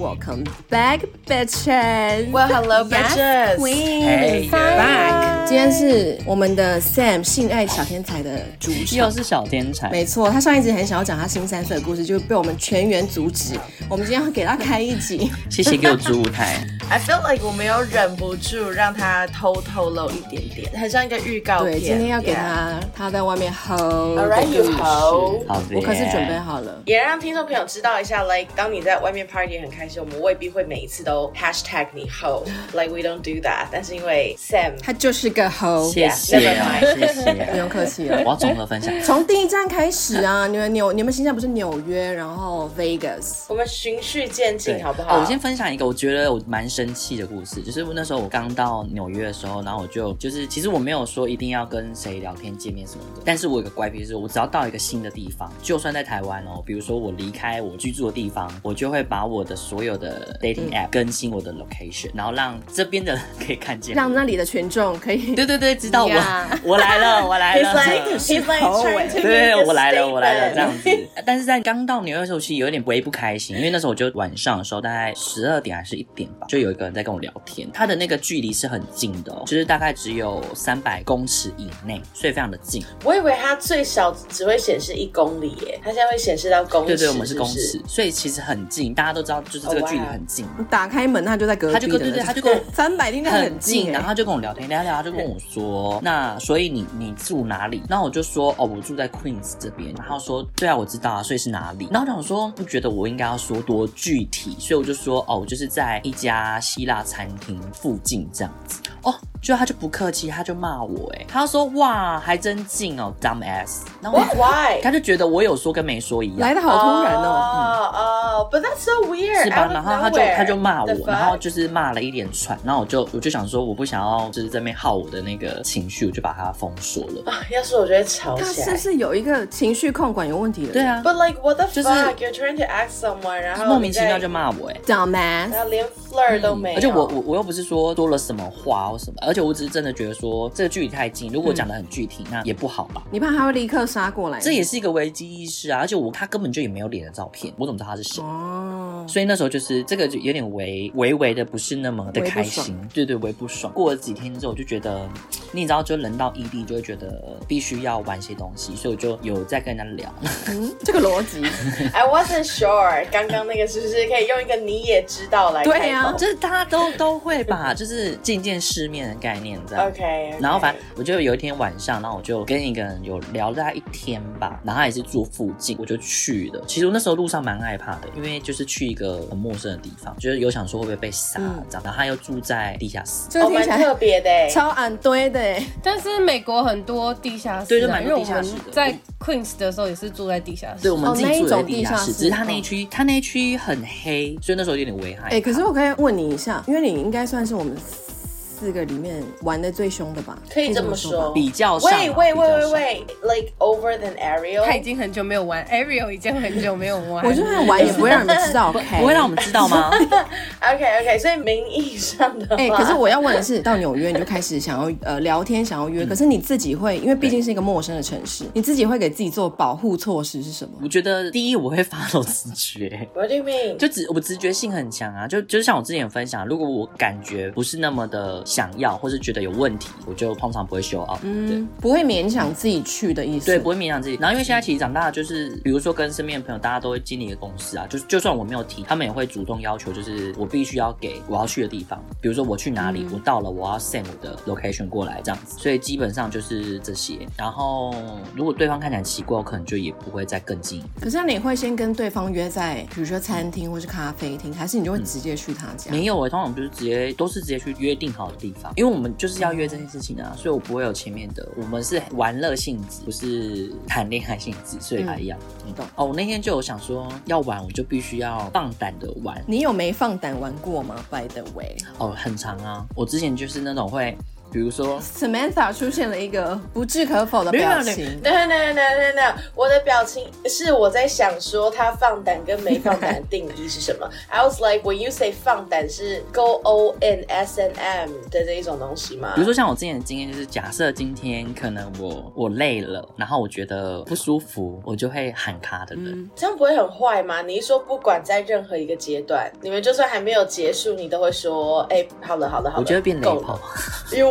Welcome back, bitches. Well, hello, bitches. Queen, Hey, back. 今天是我们的 Sam 性爱小天才的主场，又是小天才。没错，他上一集很想要讲他新三色的故事，就被我们全员阻止。我们今天要给他开一集，谢谢给我主舞台。I feel like 我没有忍不住让他偷透露一点点，很像一个预告片。对，今天要给他 Yeah. 他在外面吼 Alright, you hoe. 好的，我可是准备好了。也让听众朋友知道一下，like 当你在外面 party 很开心，我们未必会每一次都 hashtag 你 hoe，like we don't do that。但是因为 Sam 他就是个吼，谢谢谢谢。不用客气了。我要综合分享。从第一站开始啊，你们纽你们现在不是纽约，然后 Vegas，我们循序渐进，好不好？哦我先分享一个我觉得我蛮生气的故事，就是那时候我刚到纽约的时候，然后我就就是其实我没有说一定要跟谁聊天见面什么的，但是我有个怪癖是，我只要到一个新的地方，就算在台湾哦，比如说我离开我居住的地方，我就会把我的所有的 dating app 更新我的 location，然后让这边的人可以看见，让那里的群众可以 对对对，知道我 Yeah 我来了，我来了。trying to 对，我来了，我来了，这样子。但是在刚到纽约的时候，其实有一点微不开心，因为那时候我就晚上的时候，大概十二点还是一点吧，就有一个人在跟我聊天，他的那个距离是很近的哦，就是大概只有三百公尺以内，所以非常的近。我以为他最小只会显示一公里耶，他现在会显示到公尺。对对，我们是公尺，所以其实很近，大家都知道，就是这个距离很近。你打开门，他就在隔壁，他就跟对对他就跟我三百应该很很近欸，然后他就跟我聊天，聊聊他就跟我说，那所以你你住哪里？然后我就说，哦，我住在 Queens 这边。然后说，对啊，我知道啊，所以是哪里？然后我想说，不觉得我应该要说多具体，所以我就说，哦，我就是在一家希腊餐厅附近这样子。哦，就他就不客气，他就骂我，哎，他说，哇，还真近哦，dumb ass。Why? 他就觉得我有说跟没说一样，来的好突然哦。哦哦，But that's so weird，是吧？然后他就他就骂我，然后就是骂了一连串，然后我就我就想说，我不想要就是在那边耗我的那个情绪，我就把它封锁了。啊 要是我觉得吵他起来。是不是有一个情绪控管有问题的？对啊，But like what the fuck? You're trying to ask someone，然后莫名其妙就骂，骂我哎、，dumbass，然后连 flirt 都没有。而且我我我又不是说多了什么话或什么，而且我只是真的觉得说这个距离太近，如果讲的很具体，那也不好吧。你怕他会立刻杀过来？这也是一个危机意识啊！而且我他根本就也没有脸的照片，我怎么知道他是谁？哦，所以那时候就是这个就有点微微微的不是那么的开心爽，对对，微不爽。过了几天之后，我就觉得，你知道，就人到异地就会觉得必须要玩些东西，所以我就有在跟人家聊。嗯，这个逻辑，I wasn't sure，刚刚那个是不是可以用一个你也知道来？对啊就是大家都都会吧，就是见见世面的概念这样。OK，然后反正我就有一天晚上，然后我就跟一个人有聊了大概一天吧，然后他也是住附近，我就去了。其实我那时候路上蛮害怕的，因为就是去一个很陌生的地方，就是有想说会不会被杀嗯这样。然后他又住在地下室，这个听起来特别的欸。超暗堆的欸。但是美国很多地下室、啊，对就蛮多因为我地下室的们在 Queens 的时候也是住在地下室。对，我们自己住在地下室只是他那一区，他那一区很黑，所以那时候有点危害。哎，可是我可以问你一下，因为你应该算是我们四个里面玩的最凶的吧？可以这么说。比较上啊，喂喂喂喂喂，like over than Ariel。他已经很久没有玩，Ariel 已经很久没有玩。我就算玩也 不会让你们知道，OK？不会让我们知道吗？OK OK，所以名义上的话，哎、可是我要问的是，到纽约你就开始想要呃聊天，想要约，可是你自己会，因为毕竟是一个陌生的城市，你自己会给自己做保护措施是什么？我觉得第一我会 follow 直觉。What do you mean？就直我直觉性很强啊，就就像我之前有分享，如果我感觉不是那么的想要，或是觉得有问题，我就通常不会 show up。对嗯，不会勉强自己去的意思。对，不会勉强自己。然后因为现在其实长大，就是比如说跟身边的朋友，大家都会经历一个公司啊，就就算我没有提，他们也会主动要求，就是我必须要给我要去的地方，比如说我去哪里，我到了，我要 send 我的 location 过来这样子。所以基本上就是这些。然后如果对方看起来奇怪，我可能就也不会再更近一步。可是你会先跟对方约在，比如说餐厅或是咖啡厅，还是你就会直接去他家？没有诶、欸，通常就是直接都是直接去约定好的地方，因为我们就是要约这件事情啊，所以我不会有前面的，我们是玩乐性质，不是谈恋爱性质，所以还一样。嗯懂哦，我那天就有想说要玩，我就必须要放胆的玩。你有没放胆玩过吗？By the way，哦，很长啊，我之前就是那种会。比如说 Samantha 出现了一个不置可否的表情。等等等等等等，我的表情是我在想说他放胆跟没放胆的定义是什么？I was like when you say 放胆是 go o n s n m 的这一种东西吗？比如说像我之前的经验就是，假设今天可能我我累了，然后我觉得不舒服，我就会喊卡的人，嗯、这样不会很坏吗？你一说不管在任何一个阶段，你们就算还没有结束，你都会说，哎、欸，好了好了好了，我就会变雷炮。You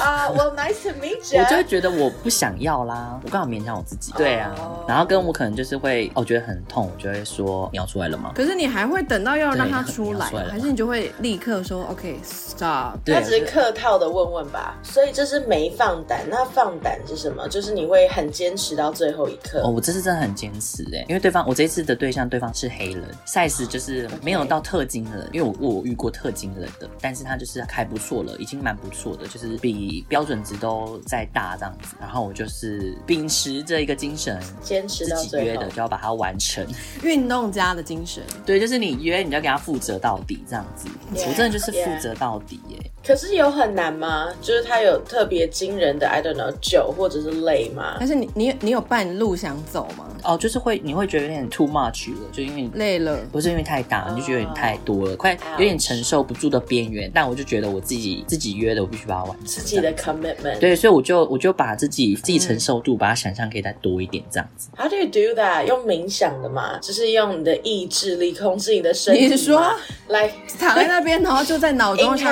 啊、uh,，Well nice to meet you。我就会觉得我不想要啦，我刚好勉强我自己。对啊，oh. 然后跟我可能就是会，我觉得很痛，我就会说你要出来了吗？可是你还会等到要让他出来，来还是你就会立刻说 OK stop？他只是客套的问问吧。所以这是没放胆，那放胆是什么？就是你会很坚持到最后一刻。哦，我这次真的很坚持哎，因为对方我这一次的对象对方是黑人，size 就是没有到特金人，因为我我遇过特金人的，但是他就是还不错了，已经蛮不错的，就是比标准值都再大这样子。然后我就是秉持这一个精神，坚持到，自己约的就要把它完成。运动家的精神，对，就是你约你就要给他负责到底这样子。我真的就是负责到底耶。可是有很难吗？就是他有特别惊人的，I don't know，久或者是累吗？但是你你你有半路想走吗？哦，就是会你会觉得有点 too much 了，就因为你累了，不是因为太大，你就觉得有点太多了，oh, 快有点承受不住的边缘。但我就觉得我自己自己约的，我必须把它完成。自己的 commitment。对，所以我就我就把自己自己承受度，把它想象可以再多一点这样子。How do you do that？用冥想的嘛，就是用你的意志力控制你的身体。你说来躺在那边，然后就在脑中想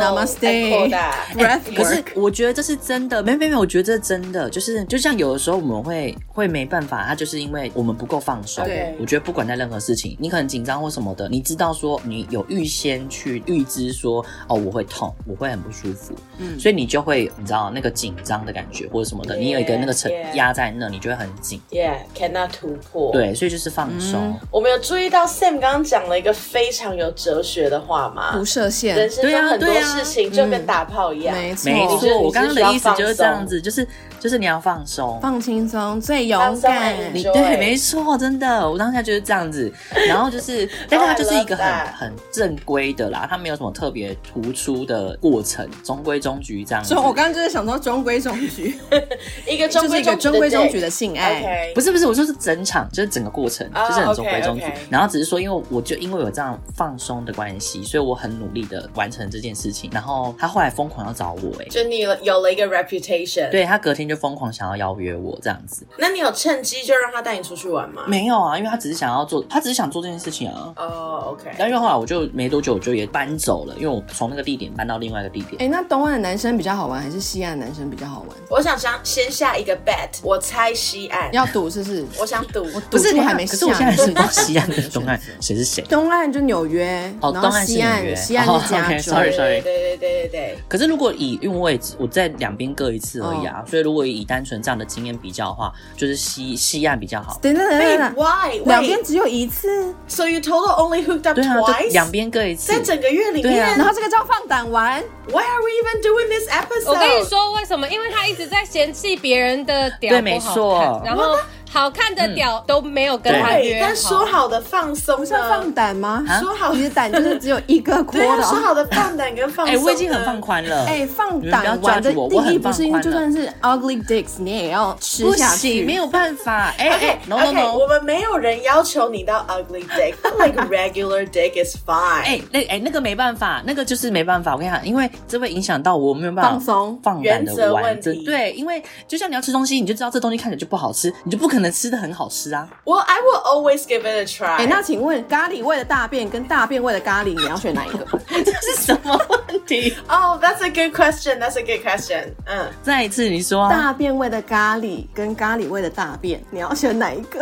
说 Namaste。欸、可是我觉得这是真的，没没没，我觉得这是真的，就是就像有的时候我们会会没办法，他就是因为我们不够放松。对，我觉得不管在任何事情，你可能紧张或什么的，你知道说你有预先去预知说哦，我会痛，我会很不舒服，嗯，所以你就会你知道那个紧张的感觉或者什么的，yeah, 你有一个那个承压在那，你就会很紧，Yeah，cannot 突破。对，所以就是放松。嗯、我们有注意到 Sam 刚刚讲了一个非常有哲学的话吗？不设限，人生中很多事情就跟打炮一样。没错，没错，我刚刚的意思就是这样子，就是就是你要放松，放轻松，最勇敢。你对，没错，真的，我当下就是这样子。然后就是，但是它就是一个很很正规的啦，它没有什么特别突出的过程，中规中矩这样子。所以我刚刚就是想说中规中矩，一个中规一个中规中矩的性爱。不是不是，我就是整场，就是整个过程，就是很中规中矩。然后只是说，因为我就因为有这样放松的关系，所以我很努力的完成这件事情。然后他后来疯狂要找我，哎。就你有了一个 reputation，对，他隔天就疯狂想要邀约我这样子。那你有趁机就让他带你出去玩吗？没有啊，因为他只是想要做，他只是想做这件事情啊。哦、oh,，OK。但因为后来我就没多久我就也搬走了，因为我从那个地点搬到另外一个地点。哎、欸，那东岸的男生比较好玩，还是西岸的男生比较好玩？我想想，先下一个 bet，我猜西岸。要赌是不是？我想赌，不是你还没下。可是我现在是道西岸跟 东岸谁是谁？东岸就纽约，哦，东岸是纽约，西岸是加州。Sorry，Sorry，、oh, 对对对对对。可是如果以因为位置，我在两边各一次而已啊，oh. 所以如果以单纯这样的经验比较的话，就是西西岸比较好。等等等等，Why？两边只有一次，So you total only hooked up twice？对啊，两边各一次，在整个月里面。对啊，然后这个叫放胆玩。Why are we even doing this episode？我跟你说为什么？因为他一直在嫌弃别人的屌对，没错。然后。好看的屌都没有跟他约，但说好的放松不是放胆吗？说好你的胆就是只有一个阔的。说好的放胆跟放松，哎，我已经很放宽了。哎，放胆玩的定义不是因为就算是 ugly dicks，你也要吃下去，没有办法。哎哎，no no no，我们没有人要求你到 ugly dick，like regular dick is fine。哎，那哎那个没办法，那个就是没办法。我跟你讲，因为这会影响到我没有办法放松放胆的玩。对，因为就像你要吃东西，你就知道这东西看起来就不好吃，你就不可能吃的很好吃。啊，Well, I will always give it a try。哎，那请问咖喱味的大便跟大便味的咖喱，你要选哪一个？这是什么问题？Oh, that's a good question. That's a good question. 嗯，再一次你说，大便味的咖喱跟咖喱味的大便，你要选哪一个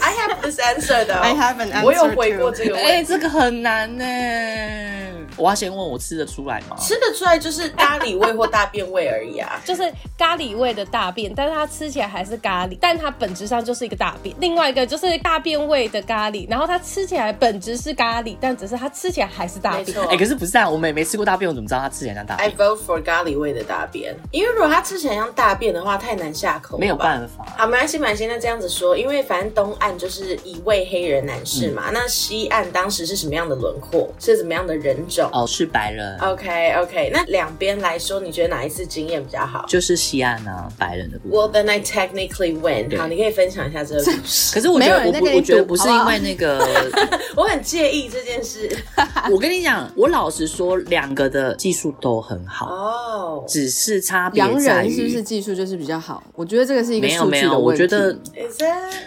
？I have this answer though. I have an answer. 我有回过这个问题。哎，这个很难呢。我要先问我吃得出来吗？吃得出来就是咖喱味或大便味而已啊，就是咖喱味的大便，但是它吃起来还是咖喱，但它本质上就是一个大便。另外一个就是大便味的咖喱，然后它吃起来本质是咖喱，但只是它吃起来还是大便。哎、欸，可是不是啊？我们也没吃过大便，我怎么知道它吃起来像大便？I vote for 咖喱味的大便，因为如果它吃起来像大便的话，太难下口。没有办法。好，没关系，没关系。那这样子说，因为反正东东岸就是一位黑人男士嘛，嗯、那西岸当时是什么样的轮廓？是怎么样的人种？哦，是白人。OK OK，那两边来说，你觉得哪一次经验比较好？就是西岸啊，白人的部分。Well then I technically win。好，你可以分享一下这个故事。可是我觉得我不，我觉得不是因为那个，我很介意这件事。我跟你讲，我老实说，两个的技术都很好哦，oh. 只是差别在于洋人是不是技术就是比较好？我觉得这个是一个没有没有，我觉得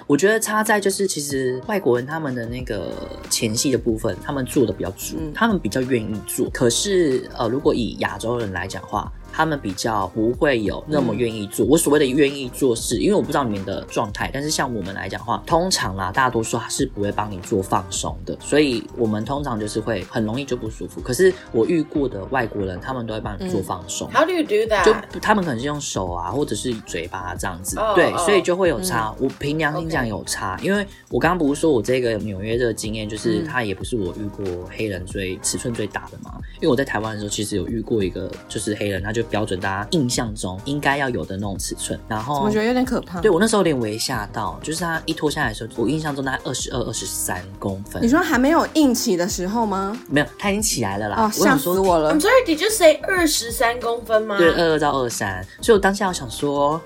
我觉得差在就是其实外国人他们的那个前戏的部分，他们做的比较足，嗯、他们比较愿意做。可是呃，如果以亚洲人来讲话。他们比较不会有那么愿意做。嗯、我所谓的愿意做事，因为我不知道你们的状态，但是像我们来讲的话，通常啦，大多数他是不会帮你做放松的，所以我们通常就是会很容易就不舒服。可是我遇过的外国人，他们都会帮你做放松。How do you do that？就他们可能是用手啊，或者是嘴巴这样子，oh, 对，所以就会有差。嗯、我凭良心讲有差，因为我刚刚不是说我这个纽约这个经验，就是他也不是我遇过黑人最尺寸最大的嘛。因为我在台湾的时候，其实有遇过一个就是黑人，他就标准大家印象中应该要有的那种尺寸，然后我觉得有点可怕。对，我那时候有点微吓到，就是他一脱下来的时候，我印象中大概二十二、二十三公分。你说还没有硬起的时候吗？没有，他已经起来了啦。哦，吓死我了。I'm sorry，did you say 二十三公分吗？对，二二到二三。所以我当下我想说。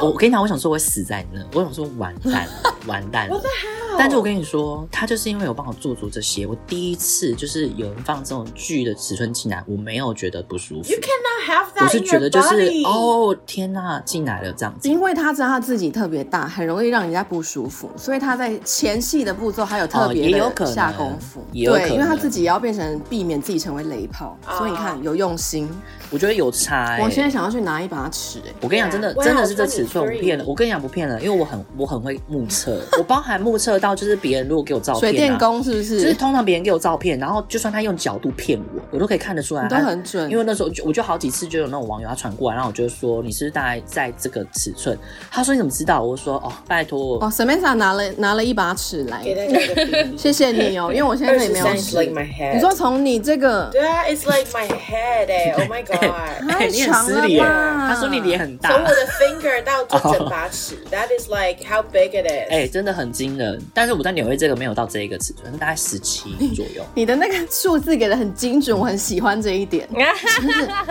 我跟你讲，我想说我会死在那，我想说完蛋了，完蛋了。但是我跟你说，他就是因为有帮我做足这些，我第一次就是有人放这种巨的尺寸进来，我没有觉得不舒服。You cannot have that 我是觉得就是哦天呐，进来了这样子。因为他知道他自己特别大，很容易让人家不舒服，所以他在前戏的步骤还有特别的下功夫。哦、也有可能，对，因为他自己也要变成避免自己成为雷炮，所以你看有用心。我觉得有差、欸。我现在想要去拿一把尺、欸，我跟你讲，真的真的是这尺寸，我不骗了。我跟你讲不骗了，因为我很我很会目测，我包含目测到就是别人如果给我照片、啊，水电工是不是？就是通常别人给我照片，然后就算他用角度骗我，我都可以看得出来，你都很准。因为那时候就我就好几次就有那种网友他传过来，然后我就说你是不是大概在这个尺寸？他说你怎么知道？我说哦，拜托哦，Samantha 拿了拿了一把尺来，谢谢你哦，因为我现在这里没有尺。Like 你说从你这个对啊，It's like my head 哎，Oh my God。你很失礼，他说你脸很大。从我的 finger 到这整把尺，That is like how big it is。哎，真的很惊人。但是我在纽约这个没有到这一个尺寸，大概十七左右。你的那个数字给的很精准，我很喜欢这一点。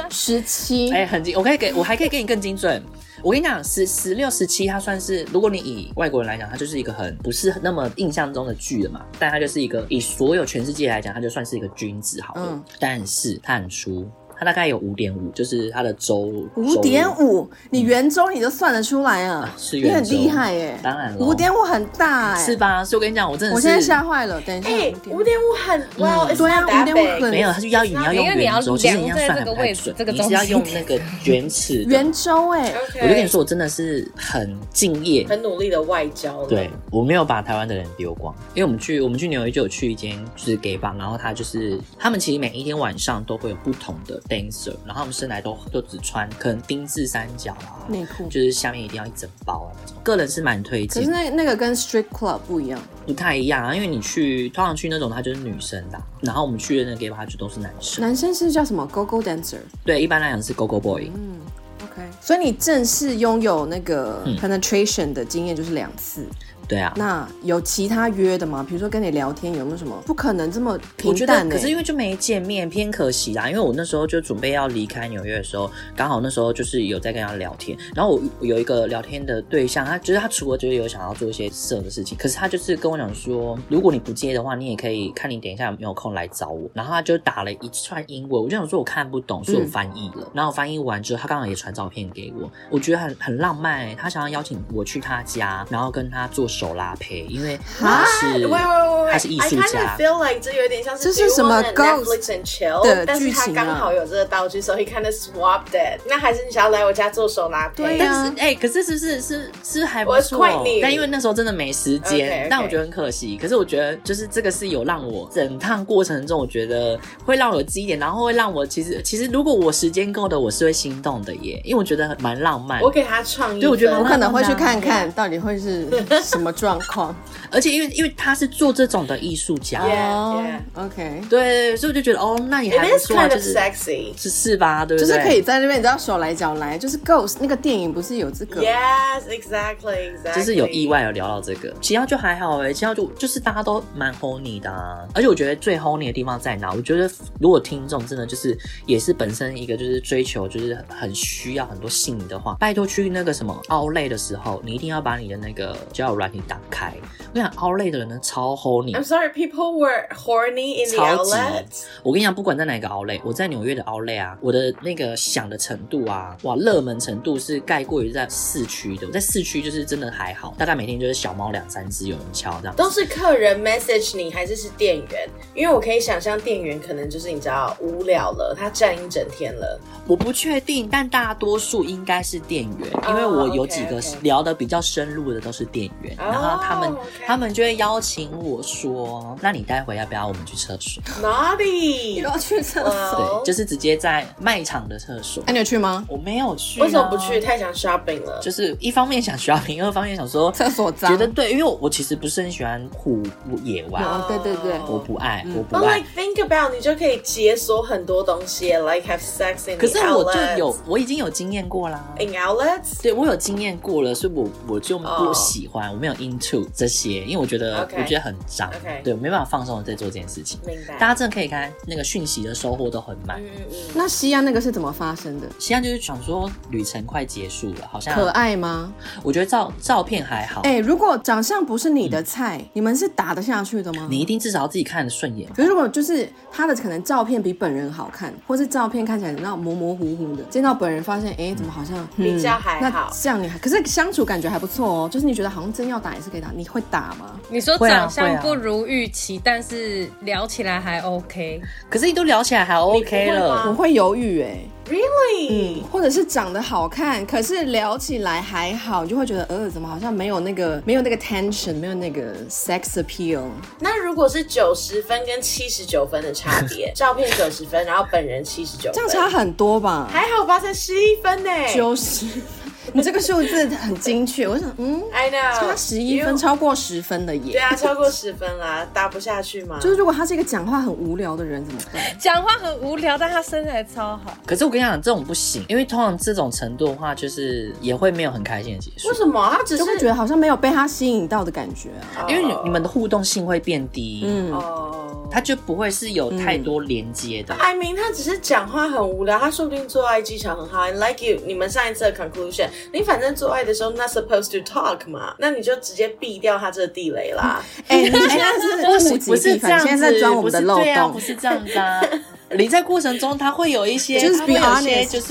十七，哎，很精。我可以给我还可以给你更精准。我跟你讲，十十六、十七，它算是如果你以外国人来讲，它就是一个很不是那么印象中的巨了嘛。但它就是一个以所有全世界来讲，它就算是一个君子好了。嗯，但是它很粗。它大概有五点五，就是它的周五点五，你圆周你都算得出来啊？是圆周，你很厉害耶！当然了，五点五很大哎，是吧？所以我跟你讲，我真的，我现在吓坏了。等一下，五点五很哇，对啊，五点五很没有，它就要你要用圆周，其实你要算的太准，你是要用那个 圆尺圆周哎。我就跟你说，我真的是很敬业、很努力的外交。对，我没有把台湾的人丢光，因为我们去我们去纽约就有去一间就是 gay bar，然后他就是他们其实每一天晚上都会有不同的 dancer，然后。他们生来都都只穿可能丁字三角啊，内裤就是下面一定要一整包啊那种。个人是蛮推荐。可是那那个跟 strip club 不一样，不太一样啊。因为你去通常去那种，它就是女生的，然后我们去的那个 gay bar 就都是男生。男生是叫什么？Go Go Dancer。对，一般来讲是 Go Go Boy。嗯，OK。所以你正式拥有那个 penetration 的经验就是两次。对啊，那有其他约的吗？比如说跟你聊天有没有什么？不可能这么平淡的。可是因为就没见面，偏可惜啦。因为我那时候就准备要离开纽约的时候，刚好那时候就是有在跟他聊天。然后我有一个聊天的对象，他就是他除了就是有想要做一些色的事情，可是他就是跟我讲说，如果你不接的话，你也可以看你等一下有没有空来找我。然后他就打了一串英文，我就想说我看不懂，所以我翻译了。嗯、然后翻译完之后，他刚好也传照片给我，我觉得很很浪漫、欸。他想要邀请我去他家，然后跟他做手拉胚。因为他是，他是艺术家。I feel like 这有点像是这是什么 Netflix and chill 的剧情啊？但是他刚好有这个道具，所以 kind of swapped it。那还是你想要来我家做手拉胚？对呀。但是哎，可是是是是是还不错。但因为那时候真的没时间，但我觉得很可惜。可是我觉得就是这个是有让我整趟过程中，我觉得会让我有记忆点，然后会让我其实其实如果我时间够的，我是会心动的耶，因为我觉得蛮浪漫。我给他创意，对，我觉得我可能会去看看到底会是什么么状况？而且因为因为他是做这种的艺术家. OK，对，所以我就觉得哦，那你还 It 不 is 错，kind 就 of 是 sexy. 是是吧？对不就对？是可以在那边，你知道手来脚来，就是 Ghost 那个电影不是有这个？Yes, exactly, exactly. 就是有意外有聊到这个，其他就还好哎、欸，其他就就是大家都蛮 honey 的、啊，而且我觉得最 honey 的地方在哪？我觉得如果听众真的就是也是本身一个就是追求就是很需要很多性的话，拜托去那个什么 Outlet 的时候，你一定要把你的那个交友软体打开。我跟你讲 Outlet 的人呢超 honey。I'm sorry, people were horny in the 超级 outlets. 我跟你讲，不管在哪个 Outlet，我在纽约的 Outlet 啊，我的那个响的程度啊，哇，热门程度是盖过于在市区的。我在市区就是真的还好，大概每天就是小猫两三只有人敲这样。都是客人 message 你，还是是店员？因为我可以想象店员可能就是你知道无聊了，他站一整天了。我不确定，但大多数应该是店员，哦因为我有几个聊得比较深入的都是店员，哦然后他们他们就会邀请我说，那你待会要不要我们去厕所？Naughty，要去厕所？哦对，就是直接在卖场的厕所哎，。你有去吗？我没有去、啊，为什么不去？？太想 shopping 了。就是一方面想 shopping，二方面想说厕所脏觉得对，因为我我其实不是很喜欢户野外，哦对对对我不爱，我不 But 爱 like。think about，你就可以解锁很多东西，like have sex in 可是我就有，我已经有经验过啦。in outlets。对我有经验过了，所以我我就不哦喜欢我没有 into 这些，因为我觉得我觉得很脏对，我没办法放松的在做这件事情。明白。大家真的可以看那个讯息的收获都很满。嗯嗯那西安那个是怎么发生的？西安就是想说旅程快结束了，好像可爱吗？我觉得照照片还好，哎、如果长相不是你的菜，你们是打得下去的吗？你一定至少要自己看得顺眼。可是如果就是他的可能照片比本人好看，或是照片看起来那种模模糊糊的，见到本人发现，哎、怎么好像、嗯比较还好那这样你还可是相处感觉还不错哦，就是你觉得好像真要打也是可以打，你会打吗？你说会啊长相不如预期，但是聊起来还 OK。可是你都聊起来还 OK 你不会了吗，我会犹豫哎、，really？或者是长得好看，可是聊起来还好，你就会觉得呃，怎么好像没有那个没有那个 tension，没有那个 sex appeal。那如果是九十分跟七十九分的差别，照片九十分，然后本人七十九，这样差很多吧？还好吧，才十一分呢。九十，你这个数字很精确。我想，嗯，I know，差十一分，超过十分的耶。对啊，超过十分啦，打不下去吗？就是如果他是一个讲话很无聊的人怎么办？讲话很无聊，但他身材超好。可是我跟你讲，这种不行，因为通常这种程度的话，就是也会没有很开心的结束为。什么？他只是会觉得好像没有被他吸引到的感觉啊。因为你你们的互动性会变低，嗯，哦。他就不会是有太多连接的。I mean，他只是讲话很无聊，他说不定做爱技巧很好。And like you，你们上一次的 conclusion，你反正做爱的时候 not supposed to talk 嘛，那你就直接避掉他这个地雷啦。哎、你现在是物不是不，是这样子，现在在钻我们的漏不是对啊，洞不。是这样子啊。你在过程中，他会有一些就是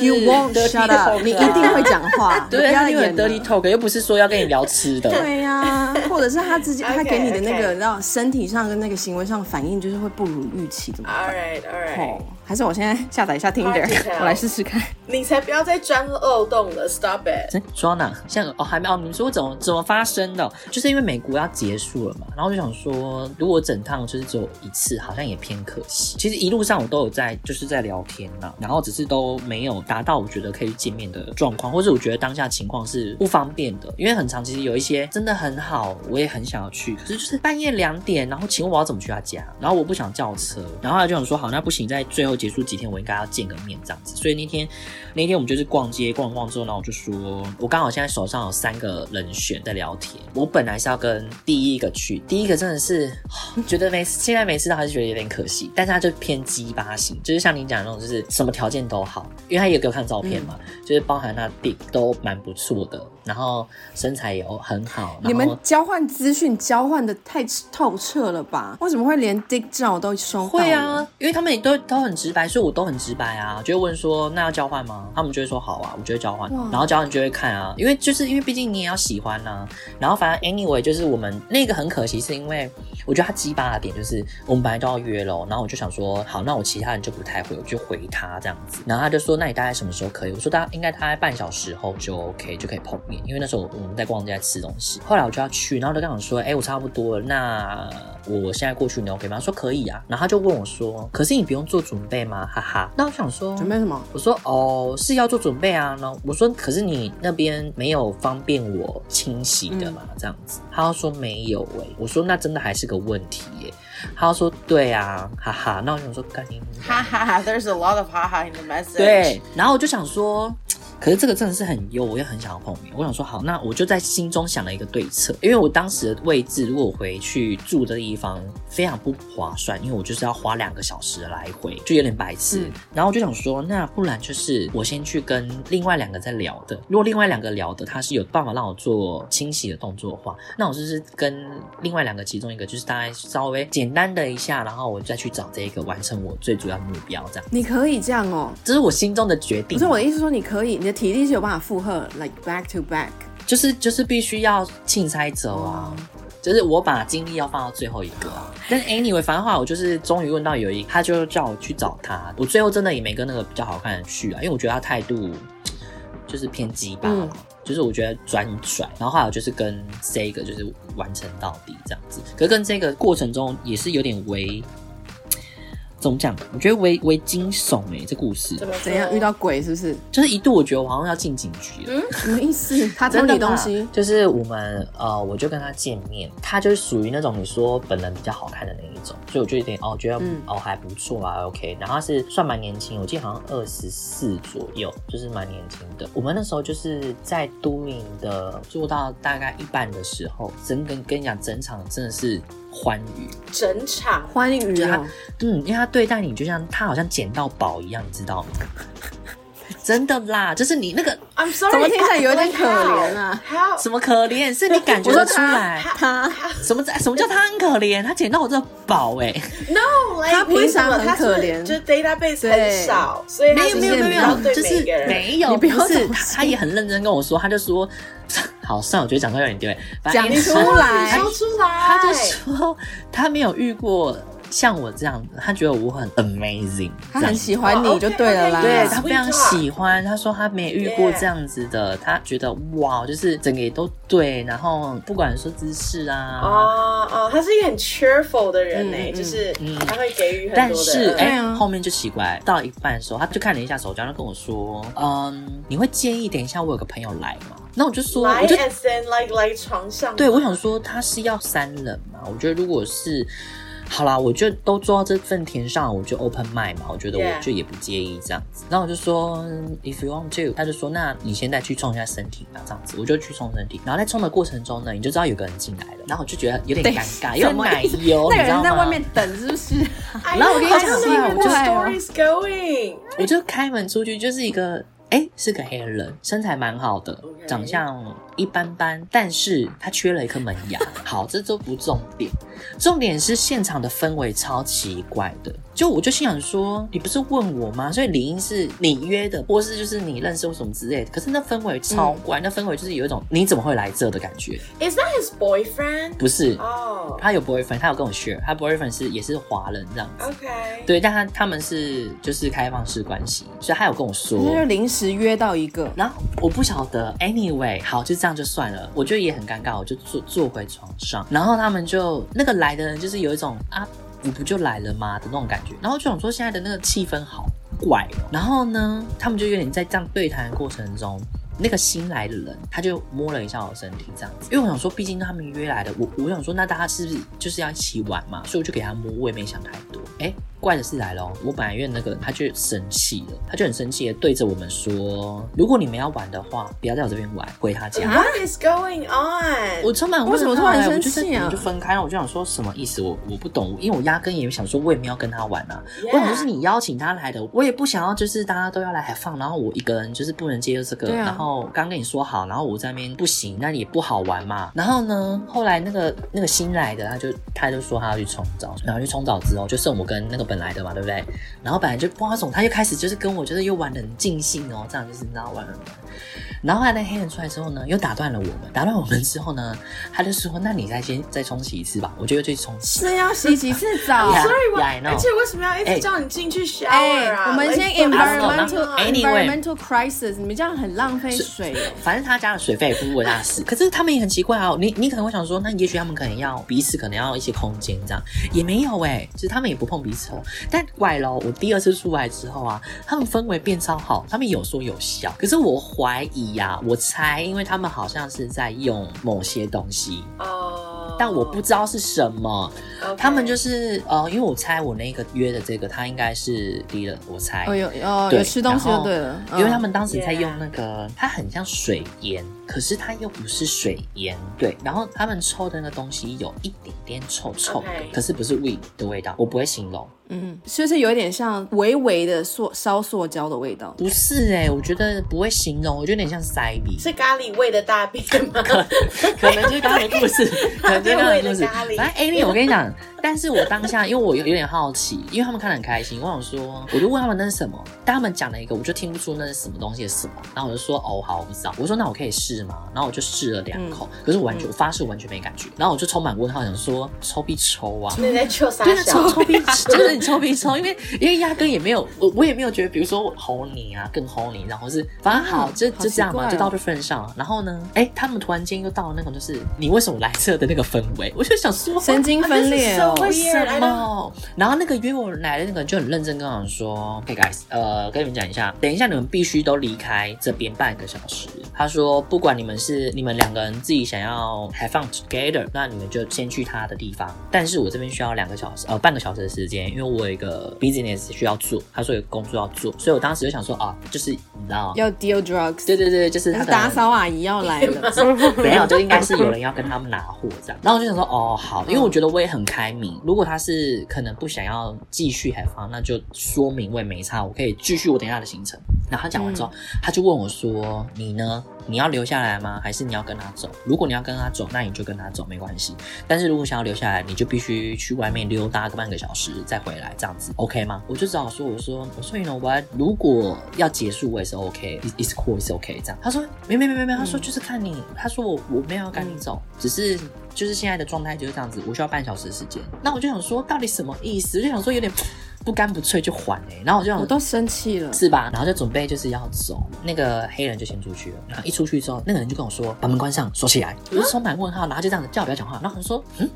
you won't shut up，talk 啊你一定会讲话，对，他有很要演 dirty talk，又不是说要跟你聊吃的。对呀、或者是他直接 OK，他给你的那个知道身体上跟那个行为上反应就是会不如预期，怎么 All 办？right, all right，、哦，还是我现在下载一下 Tinder，我来试试看。你才不要再钻漏洞了，Stop it。哎，说哪？像哦，还没哦，你们说怎么怎么发生的？就是因为美国要结束了嘛，然后就想说，如果整趟就是只有一次，好像也偏可惜。其实一路上我都有在，就是在聊天呢，然后只是都没有达到我觉得可以见面的状况，或者我觉得当下情况是不方便的，因为很常其实有一些真的很好，我也很想要去，可是就是半夜两点，然后请问我要怎么去他家？然后我不想叫车，然后他就想说，好，那不行，在最后结束几天，我应该要见个面这样子。所以那天那天我们就是逛街逛逛之后，然后我就说，我刚好现在手上有三个人选在聊天，我本来是要跟第一个去，第一个真的是 觉得没现在没吃到还是觉得有点可惜，但是他就偏鸡就是像你讲的那种，就是什么条件都好，因为他也给我看照片嘛，就是包含他地都蛮不错的，然后身材也很好，你们交换资讯交换的太透彻了吧？为什么会连 dick 照都收到？会啊，，因为他们也都都很直白，所以我都很直白啊，就会问说那要交换吗？他们就会说好啊，我就会交换，然后交换就会看啊，因为就是因为毕竟你也要喜欢呐、啊，然后反正 anyway 就是我们那个很可惜，是因为我觉得他鸡巴的点就是我们本来都要约了，然后我就想说好，那我其他人就不太会，我就回他这样子，然后他就说那你大概什么时候可以？我说大概应该大概半小时后就 OK 就可以碰面。面，因为那时候我们在逛街在吃东西。后来我就要去，然后就跟我说：“哎、欸，我差不多了，那我现在过去你 OK 吗？”他说：“可以啊。”然后他就问我说：“可是你不用做准备吗？”哈哈。那我想说准备什么？我说：“哦，是要做准备啊。”然后我说：“可是你那边没有方便我清洗的嘛？嗯、这样子。”他说：“没有哎、欸。”我说：“那真的还是个问题耶、欸。”他说：“对啊，哈哈。”那我想说：“干你哈哈哈，There's a lot of 哈哈 in the message。”对，然后我就想说。可是这个真的是很优，我也很想要碰面。我想说好，那我就在心中想了一个对策，因为我当时的位置，如果我回去住的地方非常不划算，因为我就是要花两个小时来回，就有点白痴。嗯、然后我就想说，那不然就是我先去跟另外两个在聊的，如果另外两个聊的他是有办法让我做清洗的动作的话，那我就是跟另外两个其中一个，就是大概稍微简单的一下，然后我再去找这一个完成我最主要的目标，这样。你可以这样哦，这是我心中的决定。不是我的意思说你可以，你的体力是有办法负荷，like back to back，就是就是必须要竞赛走啊，oh. 就是我把精力要放到最后一个啊。但是 anyway，反正话我就是终于问到有一，他就叫我去找他，我最后真的也没跟那个比较好看的去啊，因为我觉得他态度 就是偏激吧，嗯、就是我觉得拽很拽，然后后来我就是跟这个就是完成到底这样子，可是跟这个过程中也是有点微。怎么讲？我觉得为为惊悚哎、欸，这故事怎么怎样遇到鬼是不是？就是一度我觉得我好像要进警局了。嗯，什么意思？他偷你东西？就是我们呃，我就跟他见面，他就是属于那种你说本人比较好看的那一种，所以我就有点哦，觉得、嗯、哦还不错啊，OK。然后他是算蛮年轻，我记得好像二十四左右，就是蛮年轻的。我们那时候就是在都敏的做到大概一半的时候，整跟跟你讲，整场真的是。欢愉，整场欢愉啊！嗯，因为他对待你就像他好像捡到宝一样，你知道吗？真的啦，就是你那个，I'm sorry，怎么听起来有点可怜啊？什么可怜？是你感觉得出来？他什么什么叫他很可怜？他捡到我这个宝哎！No，他平常很可怜，就是 database 很少，所以没有没有没有，就是没有，不是他他也很认真跟我说，他就说。好，算了，我觉得讲出来有点丢脸。讲出来，说出来。他就说他没有遇过像我这样子，他觉得我很 amazing，他很喜欢你就对了啦。对，他非常喜欢，他说他没遇过这样子的，他觉得哇，就是整个也都对，然后不管说姿势啊，哦哦，他是一个很 cheerful 的人呢，就是他会给予很多的。但是哎，后面就奇怪，到一半的时候，他就看了一下手机，然后跟我说，嗯，你会介意等一下我有个朋友来吗？那我就说，我就 like 来床上。对，我想说他是要三人嘛？我觉得如果是，好啦，我就都做到这份田上，我就 open mind 嘛。我觉得我就也不介意这样子。然后我就说 if you want to，他就说那你现在去冲一下身体吧，这样子。我就去冲身体。然后在冲的过程中呢，你就知道有个人进来了。然后我就觉得有点尴尬，有点奶油，你知道吗？那个人在外面等是不是？然后我跟你讲，我就 going，我就开门出去，就是一个。哎，是个黑人，身材蛮好的.长相一般般，但是他缺了一颗门牙。好，这都不重点，重点是现场的氛围超奇怪的。就我就心想说，你不是问我吗？所以理应是你约的，或是就是你认识或什么之类的。可是那氛围超怪，嗯、那氛围就是有一种你怎么会来这的感觉。Is that his boyfriend？不是哦，oh. 他有 boyfriend，他有跟我 share，他 boyfriend 是也是华人这样子。OK，对，但他他们是就是开放式关系，所以他有跟我说，就是临时约到一个，然后我不晓得。Anyway，好，就这样就算了，我觉得也很尴尬，我就坐坐回床上，然后他们就那个来的人就是有一种啊。你不就来了吗的那种感觉，然后就想说现在的那个气氛好怪哦，然后呢，他们就有点在这样对谈的过程中，那个新来的人他就摸了一下我身体这样子，因为我想说，毕竟他们约来的，我我想说，那大家是不是就是要一起玩嘛？所以我就给他摸，我也没想太多，哎。怪的事来了，我本来约那个人，他就生气了，他就很生气的对着我们说：“如果你们要玩的话，不要在我这边玩，回他家。” What is going on？我充满为什么突然生气啊？我就分开了，我就想说什么意思？我我不懂，因为我压根也想说，我也没有跟他玩啊。我想说是你邀请他来的，我也不想要就是大家都要来还放，然后我一个人就是不能接受这个。然后刚跟你说好，然后我在那边不行，那也不好玩嘛。然后呢，后来那个那个新来的他就他就说他要去冲澡，然后去冲澡之后就剩我跟那个来的嘛，对不对？然后本来就瓜总，他又开始就是跟我就是又玩的很尽兴哦，这样就是你知道玩。然后后来那黑人出来之后呢，又打断了我们，打断我们之后呢，他就说：“那你再先再冲洗一次吧。”我就又去冲洗是要洗几次澡？Sorry，我 yeah, I know. 而且为什么要一直叫你进去 shower 啊？欸、我们先 environmental environmental crisis，你们这样很浪费水。反正他家的水费也不为大事，可是他们也很奇怪哦。你你可能会想说，那也许他们可能要彼此可能要一些空间这样，也没有哎、欸，其实他们也不碰彼此哦。但怪咯，我第二次出来之后啊，他们氛围变超好，他们有说有笑。可是我怀疑呀、啊，我猜，因为他们好像是在用某些东西哦，oh. 但我不知道是什么。他们就是呃，因为我猜我那个约的这个，他应该是低了，我猜。哦有哦，有吃东西就对了，因为他们当时在用那个.它很像水烟。可是它又不是水烟，对。然后他们抽的那个东西有一点点臭臭的.可是不是 weed 的味道，我不会形容。嗯，是不是有一点像微微的塑烧塑胶的味道？不是哎、欸，我觉得不会形容，我觉得有点像塞鼻。是咖喱味的大便吗？可可能就是刚才故事，可能就是刚刚的故事。反正 Amy，我跟你讲，但是我当下因为我有有点好奇，因为他们看得很开心，我想说，我就问他们那是什么，但他们讲了一个，我就听不出那是什么东西的什么。然后我就说，哦，好，我不知道。我说那我可以试。是吗？然后我就试了两口，嗯，可是我完全，嗯、我发誓我完全没感觉。然后我就充满问号，想说抽必抽啊！你在抽啥？抽抽必 就是 你抽必抽，因为因为压根也没有，我我也没有觉得，比如说我吼你啊，更吼你，然后是反正好，就就这样嘛，就到这份上。然后呢，哎，他们突然间又到了那种就是你为什么来这的那个氛围，我就想说神经分裂哦，为什么？然后那个约我来的那个人就很认真跟我说，Hey guys，呃，跟你们讲一下，等一下你们必须都离开这边半个小时。他说不管你们是你们两个人自己想要 have fun together，那你们就先去他的地方。但是我这边需要两个小时，呃，半个小时的时间，因为我有一个 business 需要做，他说有工作要做，所以我当时就想说啊，就是你知道要 deal drugs，对对对，就是他打扫阿姨要来了，没有，就应该是有人要跟他们拿货这样。然后我就想说哦好，因为我觉得我也很开明，如果他是可能不想要继续 have fun，那就说明我也没差，我可以继续我等一下的行程。然后他讲完之后，嗯，他就问我说：“你呢？你要留下来吗？还是你要跟他走？如果你要跟他走，那你就跟他走，没关系。但是如果想要留下来，你就必须去外面溜达个半个小时再回来，这样子 OK 吗？”我就只好说：“我说，我说，你呢？我如果要结束，我也是 OK，It's cool，It's OK。这样。”他说：“没没没没没。”他说：“就是看你。”他说：“我我没有要赶你走，只是就是现在的状态就是这样子，我需要半小时的时间。”那我就想说，到底什么意思？我就想说有点。不干不脆就还哎、欸，然后我就我都生气了，是吧？然后就准备就是要走，那个黑人就先出去了。然后一出去之后，那个人就跟我说：“把门关上，锁起来。”我就充满问号，然后就这样子叫我不要讲话。然后我就说：“嗯。”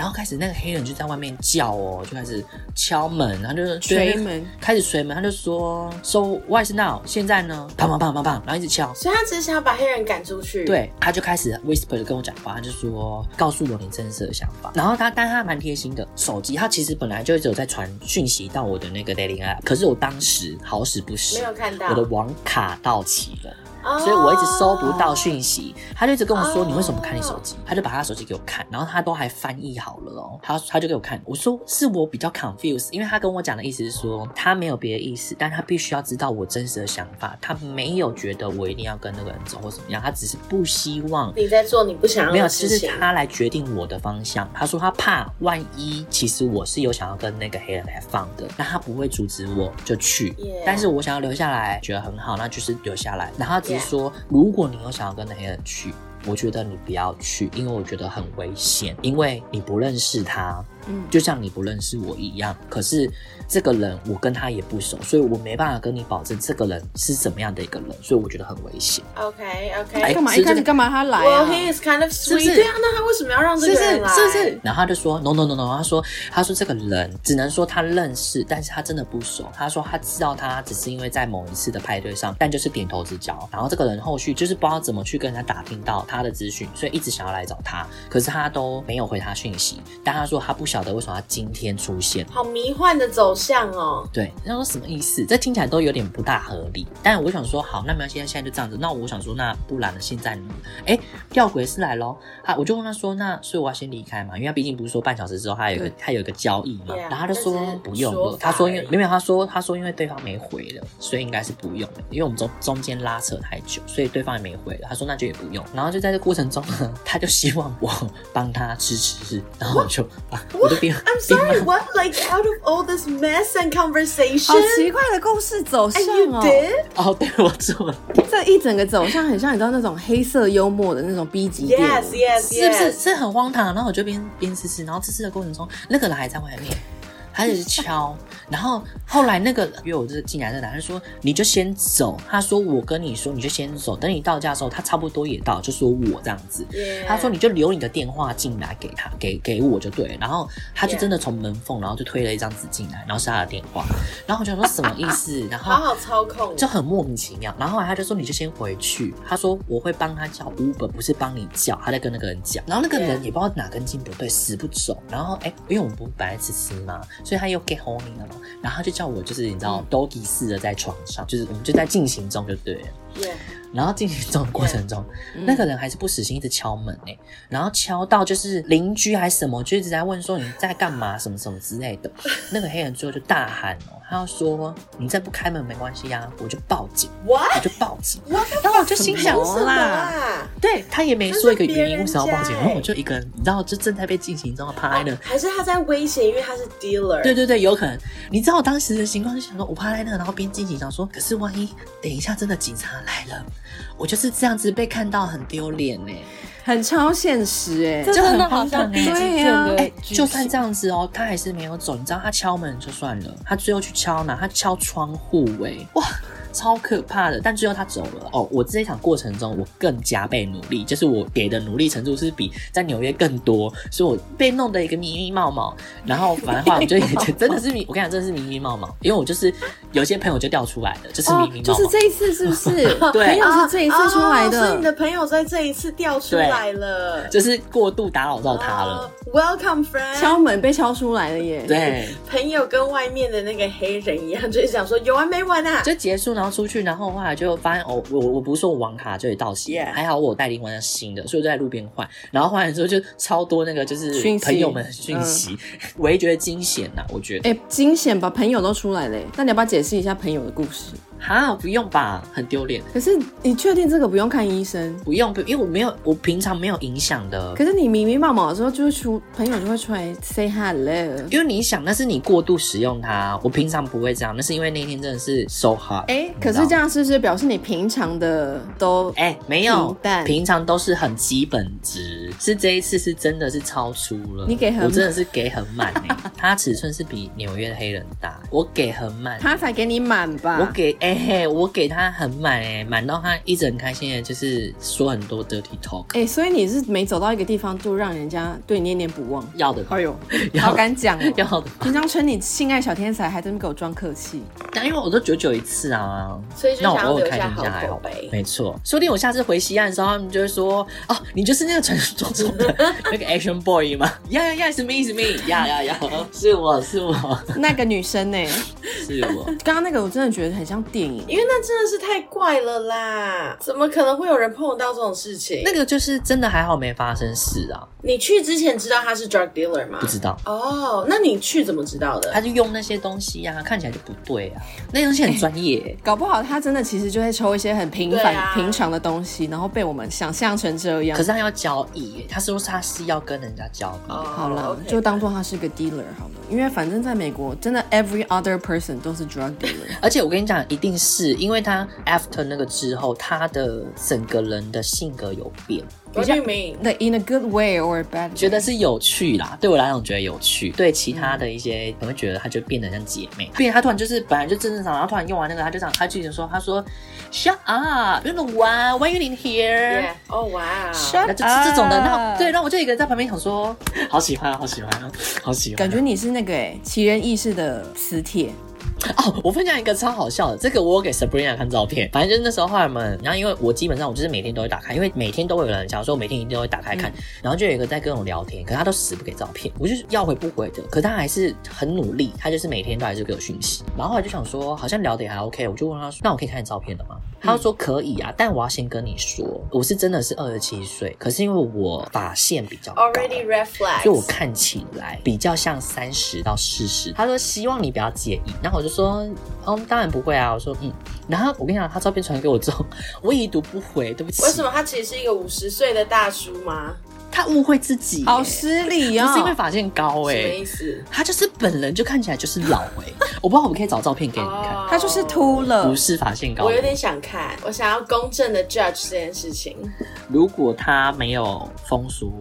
然后开始那个黑人就在外面叫哦，就开始敲门，然后就捶门，开始捶门，他就说：“So what is now？现在呢？”砰砰砰砰砰，然后一直敲。所以他只是想要把黑人赶出去。对，他就开始 whisper 的跟我讲话，他就说：“告诉我你真实的想法。”然后他，但他蛮贴心的，手机他其实本来就一直有在传讯息到我的那个 dating app，可是我当时好死不死没有看到，我的网卡到期了。所以我一直收不到讯息，他就一直跟我说：“你为什么不看你手机？”他就把他手机给我看，然后他都还翻译好了哦。他他就给我看，我说是我比较 confused，因为他跟我讲的意思是说他没有别的意思，但他必须要知道我真实的想法。他没有觉得我一定要跟那个人走或怎么样，他只是不希望你在做你不想要。没有，就是他来决定我的方向。他说他怕万一其实我是有想要跟那个黑人 have fun 的，那他不会阻止我就去。但是我想要留下来，觉得很好，那就是留下来。然后他只是说如。如果你有想要跟那些人去，我觉得你不要去，因为我觉得很危险，因为你不认识他。嗯，就像你不认识我一样，可是这个人我跟他也不熟，所以我没办法跟你保证这个人是怎么样的一个人，所以我觉得很危险。OK OK，哎，干嘛一开始干嘛他来啊？Well, he is kind of sweet。对啊，那他为什么要让这个人来？是是是是。然后他就说 No No No No，他说他说这个人只能说他认识，但是他真的不熟。他说他知道他只是因为在某一次的派对上，但就是点头之交。然后这个人后续就是不知道怎么去跟人家打听到他的资讯，所以一直想要来找他，可是他都没有回他讯息。但他说他不晓得为什么他今天出现，好迷幻的走向哦。对，他说什么意思？这听起来都有点不大合理。但我想说，好，那没关系，现在就这样子。那我想说，那不然呢？现在呢？哎，吊诡是来喽。好，我就问他说，那所以我要先离开嘛？因为他毕竟不是说半小时之后他有一个他有一个交易嘛。然后他就说不用了。他说因为没有，他说他说因为对方没回了，所以应该是不用了。因为我们中中间拉扯太久，所以对方也没回了。他说那就也不用。然后就在这过程中呢，他就希望我帮他吃吃，然后我就把。我就边 I'm sorry, what? Like out of all this mess and conversation, 好奇怪的故事走向哦。哦，对我做了，这一整个走向很像你知道那种黑色幽默的那种 B 级电影 Yes, yes, 是不是是很荒唐？然后我就边边吃吃，然后吃吃的过程中，那个人还在外面，他一直敲，然后后来那个约我这进来的男人说你就先走，他说我跟你说你就先走，等你到家的时候，他差不多也到，就说我这样子 他说你就留你的电话进来给他，给给我就对了，然后他就真的从门缝，然后就推了一张纸进来，然后是他的电话，然后我就说什么意思？然后 好好操控，就很莫名其妙。然后后来他就说你就先回去，他说我会帮他叫 Uber，不是帮你叫，他在跟那个人讲。然后那个人也不知道哪根筋不对，死不走。然后哎，因为我们不是本来吃吃嘛，所以他又 get horny 了嘛。然后他就叫我就是你知道 doggy 似的在床上，就是我们就在进行中就对了。Yeah. 然后进行中的过程中，那个人还是不死心，一直敲门哎、然后敲到就是邻居还是什么，就一直在问说你在干嘛，什么什么之类的。那个黑人最后就大喊哦，他要说你再不开门没关系呀、啊，我就报警，我 What? 就报警。What the 然后我就心想什么啦啦？对他也没说一个原因为什么要报警，然后我就一个人，你知道，就正在被进行中的趴在那。还是他在威胁，因为他是 dealer。对对对，有可能。你知道我当时的情况就想说，我趴在那，然后边进行想说，可是万一等一下真的警察来了，我就是这样子被看到很丢脸呢。很超现实哎、这真的好像就很荒唐欸 B 级片对啊哎、的就算这样子哦，他还是没有走。你知道他敲门就算了，他最后去敲哪？他敲窗户哎，哇！超可怕的，但最后他走了哦。我这一场过程中，我更加倍努力，就是我给的努力程度是比在纽约更多，所以我被弄得一个迷迷冒冒。然后反正话我就也真的是迷，我跟你讲，真的是迷迷冒冒，因为我就是有些朋友就掉出来了，就是迷迷冒冒。就是这一次是不是？对 朋友是这一次出来哦所以。你的朋友在这一次掉出来了，就是过度打扰到他了。哦 Welcome, friend。敲门被敲出来了耶！，对，朋友跟外面的那个黑人一样，就是想说有完没完啊？就结束，然后出去，然后后来就发现哦，我我不是说我网卡就得到期还好我带另外一张新的，所以我就在路边换。然后换完之后就超多那个就是讯朋友们的讯息，我也觉得惊险呐，我觉得哎、惊险吧，朋友都出来了耶。那你要不要解释一下朋友的故事？哈不用吧，很丢脸，可是你确定这个不用看医生？不用，不因为我没有，我平常没有影响的。可是你迷迷茫茫的时候，就会出朋友就会出来 say hello。因为你想，那是你过度使用它，我平常不会这样，那是因为那天真的是 so hot。哎、可是这样是不是表示你平常的都哎、没有平常都是很基本值，是这一次是真的是超出了。你给很我真的是给很满哎、它尺寸是比纽约的黑人大，我给很满，他才给你满吧？我给哎、嘿，我给他很满哎，满到他一直很开心的，就是说很多 dirty talk，哎、所以你是每走到一个地方就让人家对你念念不忘。要的，哎呦，要好敢讲哦！要的，平常称你性爱小天才，还真给我装客气。但因为我都九九一次啊，所以就想要那我偶尔开留下好心一下还好口碑。没错，说不定我下次回西岸的时候，他们就会说，哦，你就是那个传说中的那个 action boy 吗？呀呀呀，是 me 是 me，呀呀呀，是我是我。那个女生呢、是我，刚刚那个我真的觉得很像电影。因为那真的是太怪了啦！怎么可能会有人碰到这种事情？那个就是真的还好没发生事啊，你去之前知道他是 drug dealer 吗？不知道。哦，那你去怎么知道的？他就用那些东西呀、啊，看起来就不对啊。那东西很专业、欸，搞不好他真的其实就会抽一些很平凡、啊平常的东西，然后被我们想象成这样。可是他要交易、欸，他说他是要跟人家交易。哦好了就当做他是个 dealer 好了，因为反正在美国，真的 every other person 都是 drug dealer。而且我跟你讲，一定是因为他 after 那个之后，他的整个人的性格有变，What do you mean？Like in a good way or a bad？way？觉得是有趣啦。对我来讲，觉得有趣。对其他的一些，可能会觉得他就变得像姐妹。并且他突然就是本来就正正常，然后突然用完那个，他就这样，他就说，他说 Shut up，you know why? Why you in here？Yeah. 哦哇 Shut 那就是这种的，up 那对，那我就一个人在旁边想说，好喜欢啊，好喜欢啊，好喜欢啊。感觉你是那个哎、奇人异事的磁铁。哦，我分享一个超好笑的，这个我有给 Sabrina 看照片。反正就是那时候后来我们，然后因为我基本上我就是每天都会打开，因为每天都会有人讲，所以我每天一定都会打开看。然后就有一个在跟我聊天，可是他都死不给照片，我就是要回不回的，可他还是很努力，他就是每天都还是给我讯息。然后后来就想说，好像聊得也还 OK，我就问他说，那我可以看你照片了吗？他就说可以啊，但我要先跟你说，我是真的是二十七岁，可是因为我发线比较高。，already red。所以我看起来比较像三十到四十。他说希望你不要介意，然后我就说，哦，当然不会啊。我说嗯，然后我跟你讲，他照片传给我之后，我已读不回，对不起。为什么他其实是一个五十岁的大叔吗？他误会自己，好失礼啊！不是因为发线高哎，什么意思？他就是本人就看起来就是老哎，我不知道我们可以找照片给你看，他就是秃了，不是发线高。我有点想看，我想要公正的 judge 这件事情。如果他没有风俗。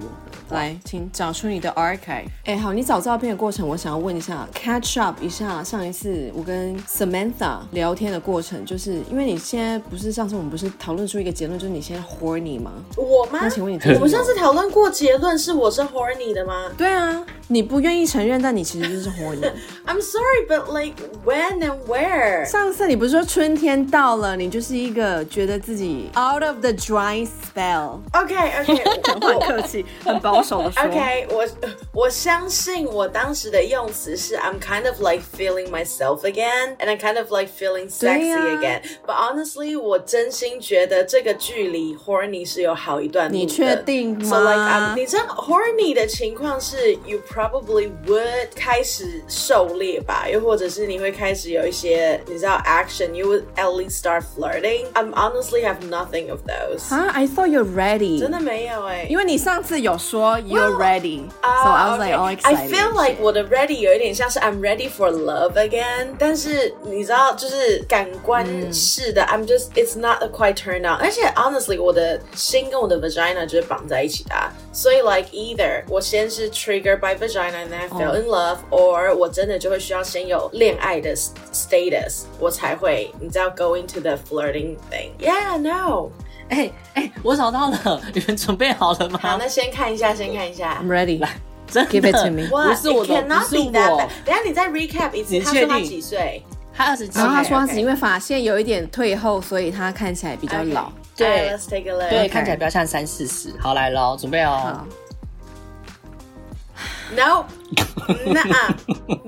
来，请找出你的 archive。哎，好，你找照片的过程，我想要问一下，catch up 一下上一次我跟 Samantha 聊天的过程，就是因为你现在不是上次我们不是讨论出一个结论，就是你现在 horny 吗？我吗？那请问你，我们上次讨论过结论是我是 horny 的吗？对啊，你不愿意承认，但你其实就是 horny。I'm sorry, but like when and where？上次你不是说春天到了，你就是一个觉得自己 out of the dry spell。OK OK，我很客气，很保守的说。OK，我我相信我当时的用词是 I'm kind of like feeling myself again, and I'm kind of like feeling sexy again. But honestly，我真心觉得这个距离 horny 是有好一段路的。你确定吗？So like, um, 你知道 horny 的情况是 you probably would 开始狩猎吧，又或者是你会开始有一些你知道 action，you would at least start flirting. I'm honestly have nothing of those. Huh? I thought you're ready. 真的没有哎、欸，因为你上次有说 you're ready, well, so I was like okay. all excited. I feel like 我的 ready 有一点像是 I'm ready for love again，但是你知道就是感官式的、嗯、I'm just it's not a quite turn on，而且 honestly 我的心跟我的 vagina 就是绑在一起的、啊，所以 like either 我先是 triggered by vagina and then I fell、oh. in love，or 我真的就会需要先有恋爱的 status，我才会你知道 go into the flirting thing。Yeah, no。 哎、欸、哎、欸，我找到了，你们准备好了吗？好，那先看一下，先看一下。I'm ready，来，真的，Give it to me。不是我的，不是我。等下你再 recap 一次，他说他几岁？他二十七。然后他说他是因为发线有一点退后，所以他看起来比较老。Okay. 对、right，Let's take a look。对看起来比较像三四十。好，来喽，准备哦。No，那啊，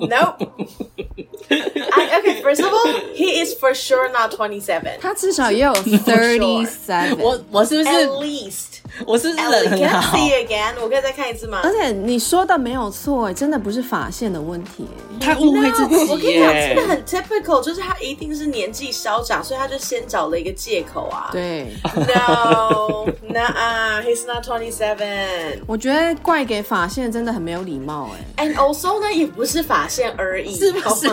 No。I, okay, first of all, he is for sure not twenty seven. 他至少也有 thirty seven。我我是不是 at least？ 我是不是人很好 Can I see again？我可以再看一次吗？而且你说的没有错，真的不是发线的问题。他误会自己。我跟你讲，真的很 typical，就是他一定是年纪稍长，所以他就先找了一个借口啊。对。No, nah, he's not twenty seven。我觉得怪给发线真的很没有礼貌哎。And also 呢，也不是发线而已，是不是？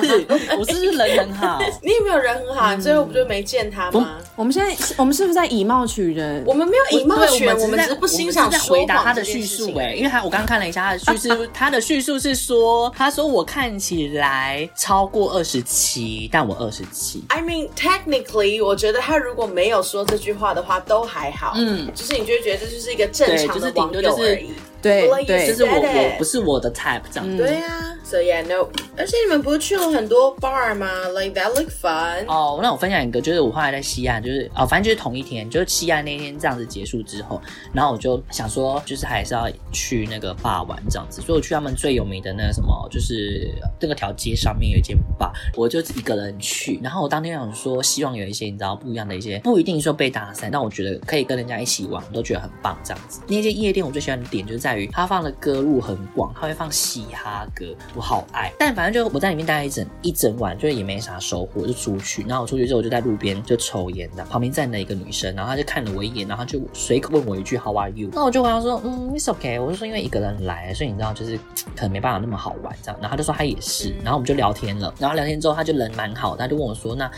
我是不是人很好？你有没有人很好？嗯、最后不就没见他吗？我们现在，我们是不是在以貌取人？我们没有以貌取人，我们只是不欣赏。在回答他的叙述哎、欸，因为他我刚刚看了一下他的叙述，他的叙述是说，他说我看起来超过二十七，但我二十七。I mean technically，我觉得他如果没有说这句话的话都还好，嗯，就是你就会觉得这就是一个正常的网友而已。对对，就是我我不是我的 type 这样。嗯、对啊，So yeah no。而且你们不是去了很多 bar 吗？Like that look fun。哦、oh，那我分享一个，就是我后来在西岸，就是哦，反正就是同一天，就是西岸那天这样子结束之后，然后我就想说，就是还是要去那个 bar 玩这样子，所以我去他们最有名的那个什么，就是那个条街上面有一间 bar，我就一个人去。然后我当天想说，希望有一些你知道不一样的一些，不一定说被搭讪，但我觉得可以跟人家一起玩，我都觉得很棒这样子。那间夜店我最喜欢的点就是在。他放的歌路很广，他会放嘻哈歌，我好爱。但反正就我在里面待一整一整晚，就也没啥收获，就出去。然后我出去之后，我就在路边就抽烟的，旁边站了一个女生，然后她就看了我一眼，然后就随口问我一句 How are you？那我就回答说，嗯，It's okay。我就说因为一个人来，所以你知道就是可能没办法那么好玩这样。然后他就说他也是，然后我们就聊天了。然后聊天之后，他就人蛮好，他就问我说那。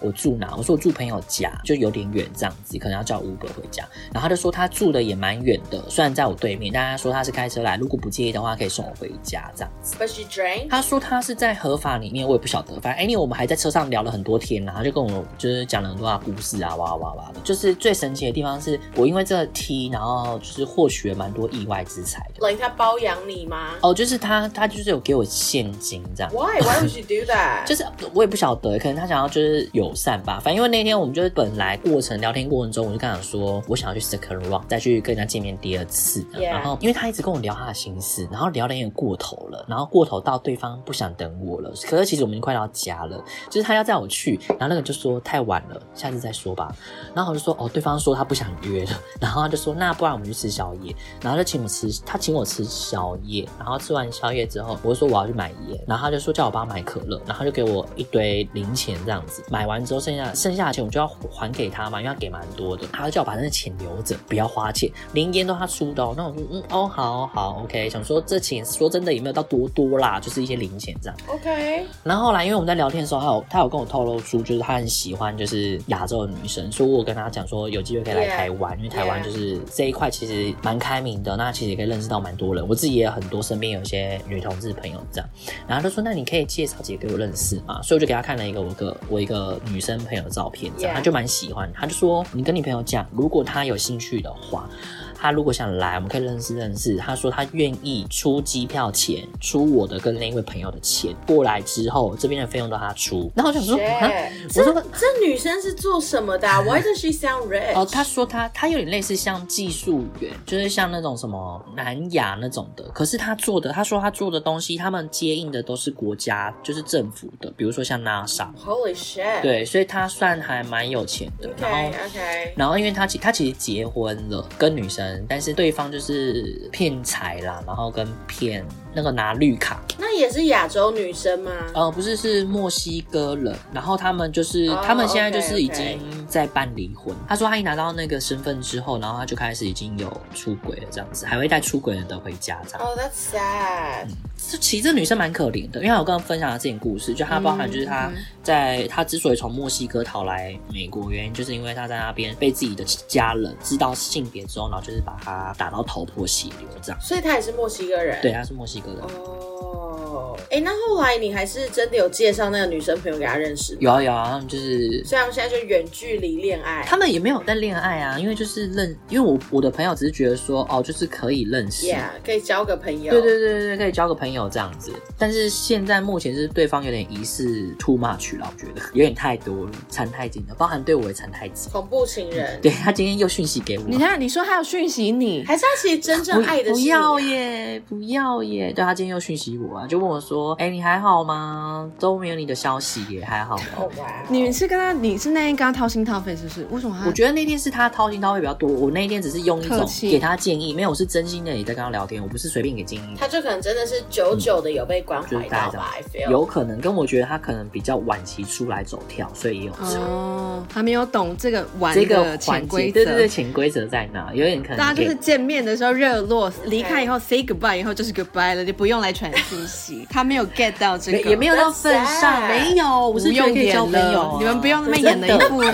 我住哪？我说我住朋友家，就有点远，这样子可能要叫 Uber 回家。然后他就说他住的也蛮远的，虽然在我对面，但他说他是开车来，如果不介意的话，可以送我回家这样子。But she drank? 他说他是在合法里面，我也不晓得。反正 anyway 我们还在车上聊了很多天，然后就跟我就是讲了很多他故事啊，哇哇哇的。就是最神奇的地方是我因为这个 T，然后就是获取了蛮多意外之财的。Like 他包养你吗？哦，就是他他就是有给我现金这样。Why? Why would you do that? 就是我也不晓得，可能他想要就是友善吧。反正因为。那天我们就是本来过程聊天过程中，我就跟他说，我想要去 second round，再去跟人家见面第二次。然后因为他一直跟我聊他的心思，然后聊的有点过头了，然后过头到对方不想等我了。可是其实我们已经快到家了，就是他要载我去，然后那个就说太晚了，下次再说吧。然后我就说哦，对方说他不想约了，然后他就说那不然我们去吃宵夜，然后就请我吃，他请我吃宵夜，然后吃完宵夜之后，我就说我要去买烟，然后他就说叫我帮他买可乐，然后就给我一堆零钱这样子，买完。完之后，剩下剩下的钱我就要还给他嘛，因为他给蛮多的，他就叫我把那个钱留着，不要花钱，连烟都他出的哦。那我说嗯哦好好 OK，想说这钱说真的也没有到多多啦，就是一些零钱这样。OK。然后后来因为我们在聊天的时候，他有他有跟我透露出，就是他很喜欢就是亚洲的女生，所以我跟他讲说有机会可以来台湾因为台湾就是这一块其实蛮开明的，那其实也可以认识到蛮多人。我自己也有很多身边有一些女同志朋友这样，然后他说那你可以介绍几个给我认识嘛，所以我就给他看了一个我个我一个女生朋友的照片，这样.他就蛮喜欢，他就说你跟你朋友讲，如果他有兴趣的话。他如果想来，我们可以认识认识。他说他愿意出机票钱，出我的跟另一位朋友的钱。过来之后，这边的费用都他出。然后我想说，我说这女生是做什么的啊？Why does she sound rich？哦，他说他他有点类似像技术员，就是像那种什么南亚那种的。可是他做的，他说他做的东西，他们接应的都是国家，就是政府的，比如说像 NASA。Holy shit！对，所以他算还蛮有钱的。Okay, 然后，okay. 然后因为他其他其实结婚了，跟女生。但是对方就是骗财啦，然后跟骗那个拿绿卡，那也是亚洲女生吗？呃，不是，是墨西哥人。然后他们就是，oh, 他们现在就是已经在办离婚。他说他一拿到那个身份之后，然后他就开始已经有出轨了，这样子，还会带出轨人的回家，这样。Oh, that's sad. 嗯其实这女生蛮可怜的，因为我刚刚分享了这件故事，就她包含就是她在她之所以从墨西哥逃来美国，原因就是因为她在那边被自己的家人知道性别之后，然后就是把她打到头破血流这样。所以她也是墨西哥人。对，她是墨西哥人。哦，哎，那后来你还是真的有介绍那个女生朋友给他认识？有啊有啊，他们就是，所以他们现在就远距离恋爱。他们也没有在恋爱啊，因为就是认，因为我我的朋友只是觉得说，哦，就是可以认识，yeah, 可以交个朋友。对对对对对，可以交个朋友。有这样子，但是现在目前是对方有点疑似 too much 了，我觉得 有点太多了，缠太紧了，包含对我也缠太紧。恐怖情人，对，他今天又讯息给我。你看，你说他有讯息你，还是他其实真正爱的是你、啊、不，不要耶，不要耶。对，他今天又讯息我啊，就问我说：“哎、欸，你还好吗？都没有你的消息耶，还好吗？” oh. 你是跟他，你是那天跟他掏心掏肺，是不是？为什么？我觉得那天是他掏心掏肺比较多，我那一天只是用一种给他建议，没有，我是真心的也在跟他聊天，我不是随便给建议。他就可能真的是久久的有被。关怀到吧，有可能跟我觉得他可能比较晚期出来走跳，所以也有哦，还没有懂这个玩这个潜规则，对对对，潜规则在哪？有点可能大家就是见面的时候热络，离开以后 say goodbye 以后就是 goodbye 了，就不用来传信息。他没有 get 到这个，也没有到份上，没有，我是用点了，你们不用那么演的一副。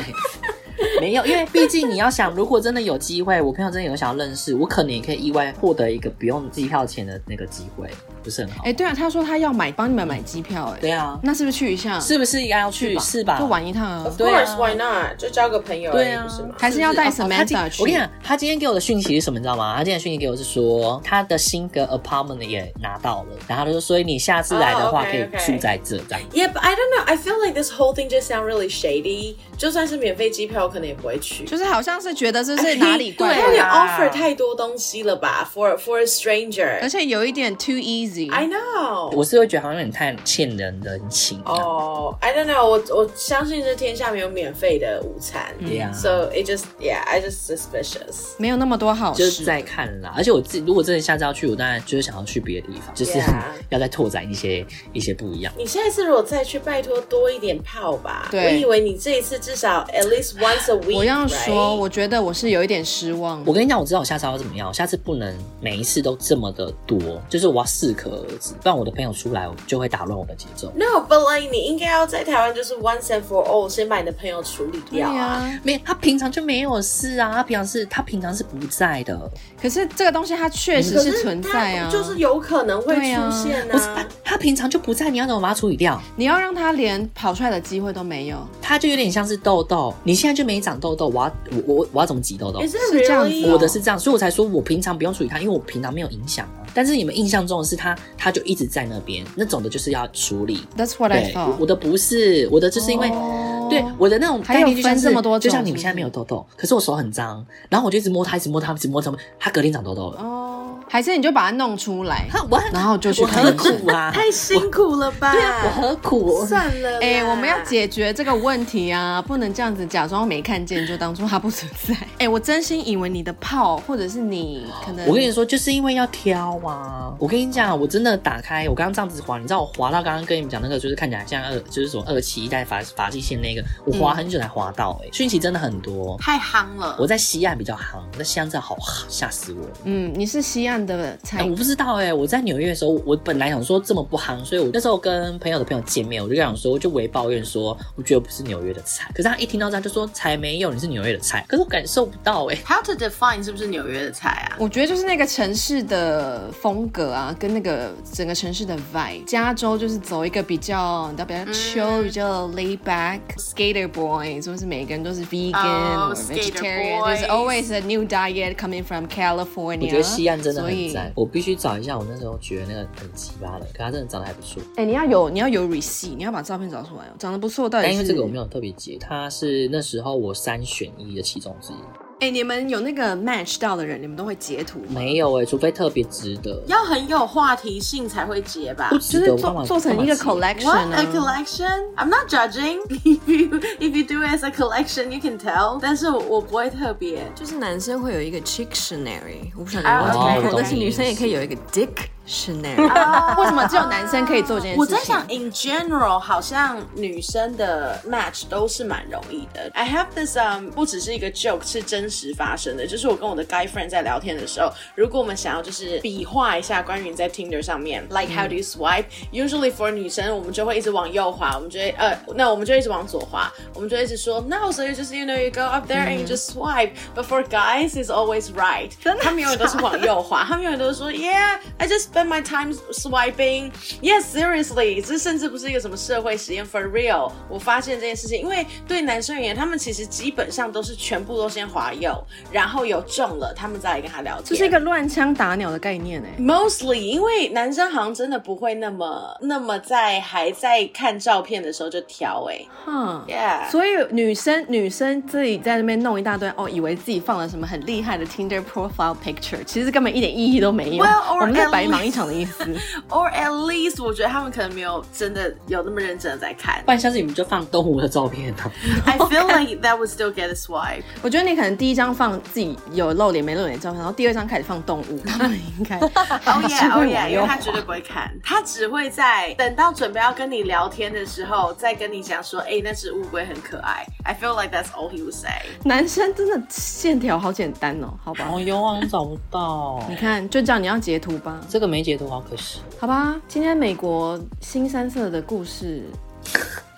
没有，因为毕竟你要想，如果真的有机会，我朋友真的有想要认识，我可能也可以意外获得一个不用机票钱的那个机会，不是很好？哎、欸，对啊，他说他要买帮你们买机票、欸，哎，对啊，那是不是去一下？是不是应该要去？是吧？就玩一趟啊？Of course, why not？就交个朋友，对啊，是吗？还是要带 Samantha 去？我跟你讲，他今天给我的讯息是什么？你知道吗？他今天讯息给我是说，他的新的 apartment 也拿到了，然后他说，所以你下次来的话可以住在这，这样。Yeah, but I don't know. I feel like this whole thing just sound really shady. 就算是免费机票，我可能也不会去。就是好像是觉得这是哪里怪，对啊，offer 太多东西了吧？For for a stranger，而且有一点 too easy。I know，我是会觉得好像有点太欠人人情。哦、oh,，I don't know，我我相信这天下没有免费的午餐。Yeah，so、嗯 it just yeah，I just suspicious。没有那么多好事，就是在看啦。而且我自己如果真的下次要去，我当然就是想要去别的地方，就是、yeah. 要再拓展一些一些不一样。你下一次如果再去，拜托多一点泡吧。对，我以为你这一次至少 at least。Once a week, 我要说，right? 我觉得我是有一点失望。我跟你讲，我知道我下次要怎么样，我下次不能每一次都这么的多，就是我要适可而止，不然我的朋友出来，我就会打乱我的节奏。Like 你应该要在台湾就是 once and for all，先把你的朋友处理掉啊。啊没，他平常就没有事啊，他平常是，他平常是不在的。可是这个东西它确实是存在啊，就是有可能会出现啊。不是他，他平常就不在，你要怎么把它处理掉？你要让他连跑出来的机会都没有，他就有点像是痘痘，你。现在就没长痘痘，我要我我我要怎么挤痘痘？是这样子，我的是这样，所以我才说我平常不用处理它，因为我平常没有影响啊。但是你们印象中的是他，他就一直在那边，那种的就是要处理。That's what I thought。我的不是，我的就是因为，oh, 对我的那种概念就像是，这么多就像你们现在没有痘痘，可是我手很脏，然后我就一直摸它，一直摸它，一直摸它，它隔天长痘痘了。哦、oh,，还是你就把它弄出来，然后就去何苦啊？太辛苦了吧？对啊，我何苦？算了，哎、欸，我们要解决这个问题啊，不能这样子假装没看见就当做它不存在。哎、欸，我真心以为你的炮，或者是你可能……我跟你说，就是因为要挑啊。我跟你讲，我真的打开，我刚刚这样子滑，你知道我滑到刚刚跟你们讲那个，就是看起来像二，就是什么二期一代发发际线那个，我滑很久才滑到、欸，哎、嗯，讯息真的很多，太夯了。我在西岸比较夯，在西岸真的好夯吓死我。嗯，你是西岸的菜、欸？我不知道哎、欸，我在纽约的时候，我本来想说这么不夯，所以我那时候跟朋友的朋友见面，我就想说，就微抱怨说，我觉得不是纽约的菜。可是他一听到这样就说，才没有，你是纽约的菜。可是我感受不到哎、欸。How to define 是不是纽约的菜啊？我觉得就是那个城市的风格啊，跟那个整个城市的 vibe。加州就是走一个比较，你知道比较 chill、嗯、比较 laid back skater boy，是不是每个人都是 vegan、oh, vegetarian？就是 always a new diet coming from California。我觉得西岸真的很赞，我必须找一下我那时候觉得那个很奇葩的，可他真的长得还不错。哎、欸，你要有你要有 receipt，你要把照片找出来哦，长得不错，到底是？但因为这个我没有特别截，他是那时候我三选一的其中之一。哎、欸，你们有那个 match 到的人，你们都会截图吗？没有哎、欸，除非特别值得，要很有话题性才会截吧。不值得就是做做成一个 collection 啊。What a collection? I'm not judging. If you if you do it as a collection, you can tell. 但是我我不会特别，就是男生会有一个 dictionary，我不晓得有没有听过，但是女生也可以有一个 dick。Chanel，、uh, 为什么只有男生可以做这件事情？我在想，in general，好像女生的 match 都是蛮容易的。I have this um，不只是一个 joke，是真实发生的。就是我跟我的 guy friend 在聊天的时候，如果我们想要就是比划一下关于你在 Tinder 上面，like how do you swipe？Usually、嗯、for 女生，我们就会一直往右滑，我们就会呃，那我们就一直往左滑，我们就一直说 no，so you just you know you go up there and you just swipe、嗯。But for guys is always right，他们永远都是往右滑，他们永远都是说 yeah，I just spend my time swiping. Yes, seriously，这甚至不是一个什么社会实验。For real，我发现这件事情，因为对男生而言，他们其实基本上都是全部都先滑右，然后有中了，他们再来跟他聊天。这是一个乱枪打鸟的概念哎。Mostly，因为男生好像真的不会那么那么在还在看照片的时候就调哎。哼 Yeah。所以女生女生自己在那边弄一大堆哦，以为自己放了什么很厉害的 Tinder profile picture，其实根本一点意义都没有。Well, 我们在白忙一场的意思。Or at least，我觉得他们可能没有真的有那么认真的在看。不然下次你们就放动物的照片呢？I feel like that would still get a swipe。我觉得你可能第一张放自己有露脸没露脸的照片，然后第二张开始放动物，他们应该。Oh yeah, oh yeah，因为他绝对不会看，他只会在等到准备要跟你聊天的时候，再跟你讲说，哎、欸，那只乌龟很可爱。I feel like that's all he would say。男生真的线条好简单哦，好吧？我有啊，找不到。你看，就这样，你要截图吧。这个没解读。好可惜，好吧，今天美国新三色的故事。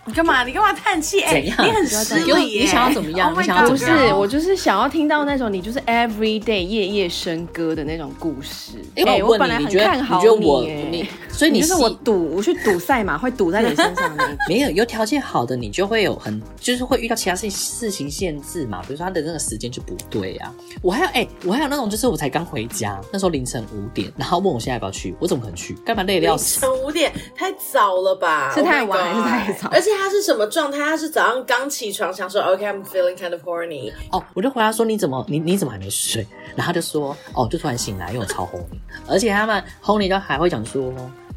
你干嘛？你干嘛叹气？哎、欸，你很失礼。你想要怎么样？Oh、你想要不是，我就是想要听到那种你就是 every day 夜夜笙歌的那种故事。因为，我本来很看好你，你，你，所以你，你就是我赌，我去赌赛马会赌在你身上的。没有，有条件好的你就会有很，就是会遇到其他事情事情限制嘛。比如说他的那个时间就不对啊。我还有哎、欸，我还有那种就是我才刚回家，那时候凌晨五点，然后问我现在要不要去，我怎么可能去？干嘛累得要死？凌晨五点太早了吧？是太晚还是太早？而且他是什么状态？他是早上刚起床，想说 OK，I'm、feeling kind of horny。哦，我就回答说你怎么你你怎么还没睡？然后他就说哦，就突然醒来，因为我超 horny。而且他们 horny 都还会讲说。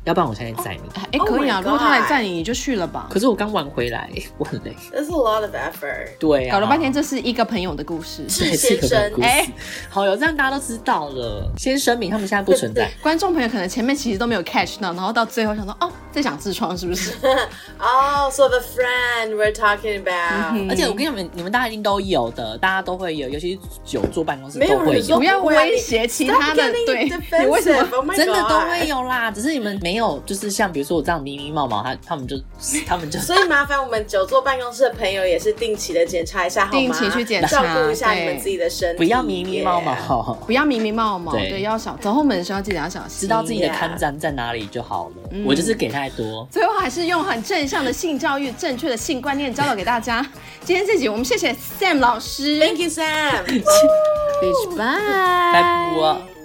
要不然我现在载你。哎、欸，可以啊，oh、如果他来载你，你就去了吧。可是我刚晚回来，我很累。That's a lot of effort。对啊，搞了半天，这是一个朋友的故事。是先生，哎、欸，好哟，这样大家都知道了。先声明，他们现在不存在。观众朋友可能前面其实都没有 catch 到，然后到最后想说，哦，在讲痔疮是不是？哦、oh,，so the friend we're talking about、嗯。而且我跟你们，你们大家一定都有的，大家都会有，尤其是久坐办公室都会有。不要威胁其他的，对，你为什么、oh、真的都会有啦？只是你们没有，就是像。比如说我这样迷迷毛毛，他他们就他们就，所以麻烦我们久坐办公室的朋友也是定期的检查一下好吗？定期去检查，照顾一下你们自己的身体，不要迷迷毛毛不要迷迷毛毛，对，要小走后门的时候记得要小心，知道自己的看站在哪里就好了。Yeah. 我就是给太多，最后还是用很正向的性教育、正确的性观念教导给大家。今天这集我们谢谢 Sam 老师，Thank you Sam，Beach Bye，拜拜。